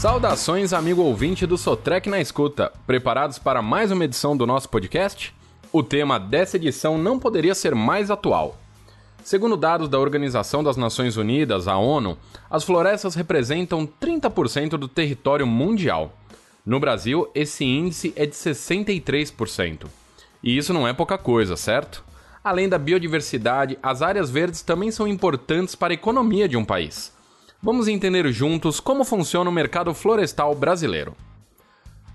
Saudações, amigo ouvinte do Sotrec na Escuta. Preparados para mais uma edição do nosso podcast? O tema dessa edição não poderia ser mais atual. Segundo dados da Organização das Nações Unidas, a ONU, as florestas representam 30% do território mundial. No Brasil, esse índice é de 63%. E isso não é pouca coisa, certo? Além da biodiversidade, as áreas verdes também são importantes para a economia de um país. Vamos entender juntos como funciona o mercado florestal brasileiro.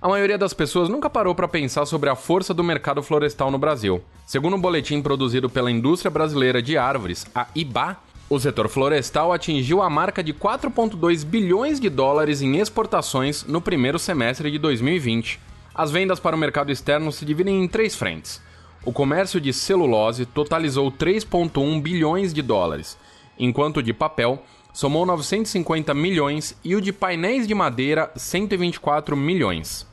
A maioria das pessoas nunca parou para pensar sobre a força do mercado florestal no Brasil. Segundo um boletim produzido pela Indústria Brasileira de Árvores, a IBA, o setor florestal atingiu a marca de 4,2 bilhões de dólares em exportações no primeiro semestre de 2020. As vendas para o mercado externo se dividem em três frentes. O comércio de celulose totalizou 3,1 bilhões de dólares, enquanto o de papel somou 950 milhões e o de painéis de madeira 124 milhões.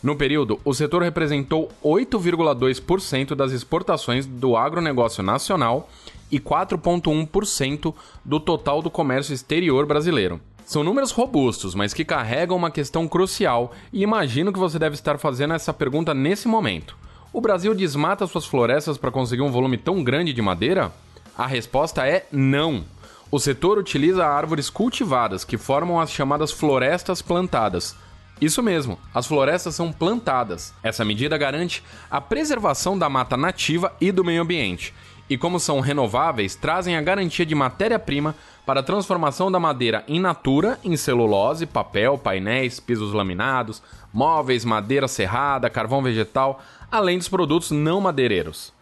No período, o setor representou 8,2% das exportações do agronegócio nacional e 4,1% do total do comércio exterior brasileiro. São números robustos, mas que carregam uma questão crucial, e imagino que você deve estar fazendo essa pergunta nesse momento. O Brasil desmata suas florestas para conseguir um volume tão grande de madeira? A resposta é não. O setor utiliza árvores cultivadas, que formam as chamadas florestas plantadas. Isso mesmo, as florestas são plantadas. Essa medida garante a preservação da mata nativa e do meio ambiente. E como são renováveis, trazem a garantia de matéria-prima para a transformação da madeira in natura em celulose, papel, painéis, pisos laminados, móveis, madeira serrada, carvão vegetal, além dos produtos não madeireiros.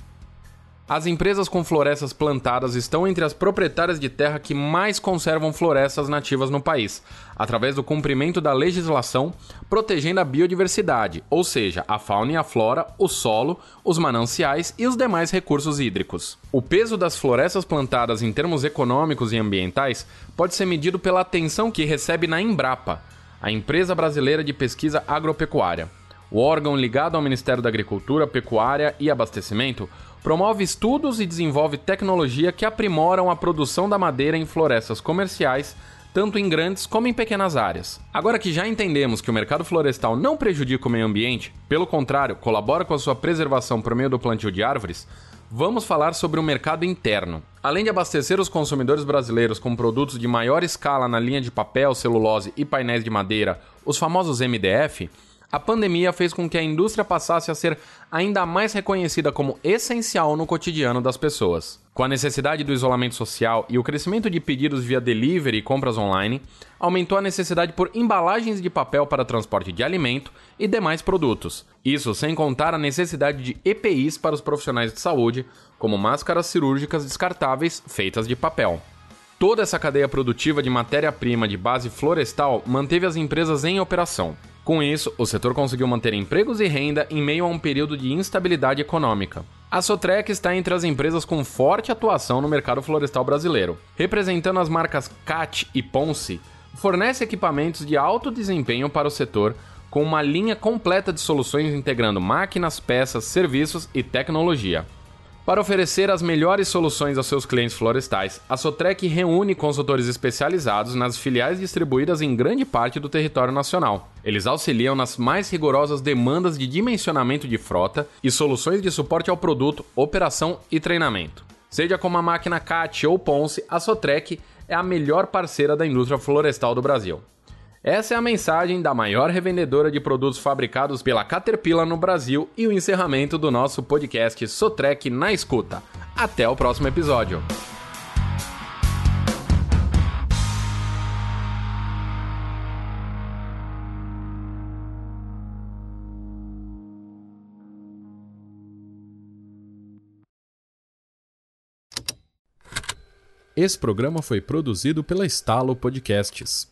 As empresas com florestas plantadas estão entre as proprietárias de terra que mais conservam florestas nativas no país, através do cumprimento da legislação protegendo a biodiversidade, ou seja, a fauna e a flora, o solo, os mananciais e os demais recursos hídricos. O peso das florestas plantadas em termos econômicos e ambientais pode ser medido pela atenção que recebe na Embrapa, a empresa brasileira de pesquisa agropecuária. O órgão ligado ao Ministério da Agricultura, Pecuária e Abastecimento promove estudos e desenvolve tecnologia que aprimoram a produção da madeira em florestas comerciais, tanto em grandes como em pequenas áreas. Agora que já entendemos que o mercado florestal não prejudica o meio ambiente, pelo contrário, colabora com a sua preservação por meio do plantio de árvores, vamos falar sobre o mercado interno. Além de abastecer os consumidores brasileiros com produtos de maior escala na linha de papel, celulose e painéis de madeira, os famosos MDF, a pandemia fez com que a indústria passasse a ser ainda mais reconhecida como essencial no cotidiano das pessoas. Com a necessidade do isolamento social e o crescimento de pedidos via delivery e compras online, aumentou a necessidade por embalagens de papel para transporte de alimento e demais produtos. Isso sem contar a necessidade de EPIs para os profissionais de saúde, como máscaras cirúrgicas descartáveis feitas de papel. Toda essa cadeia produtiva de matéria-prima de base florestal manteve as empresas em operação. Com isso, o setor conseguiu manter empregos e renda em meio a um período de instabilidade econômica. A Sotrec está entre as empresas com forte atuação no mercado florestal brasileiro. Representando as marcas CAT e Ponce, fornece equipamentos de alto desempenho para o setor com uma linha completa de soluções integrando máquinas, peças, serviços e tecnologia. Para oferecer as melhores soluções aos seus clientes florestais, a Sotrec reúne consultores especializados nas filiais distribuídas em grande parte do território nacional. Eles auxiliam nas mais rigorosas demandas de dimensionamento de frota e soluções de suporte ao produto, operação e treinamento. Seja como a máquina CAT ou Ponce, a Sotrec é a melhor parceira da indústria florestal do Brasil. Essa é a mensagem da maior revendedora de produtos fabricados pela Caterpillar no Brasil e o encerramento do nosso podcast Sotrec na escuta. Até o próximo episódio. Esse programa foi produzido pela Estalo Podcasts.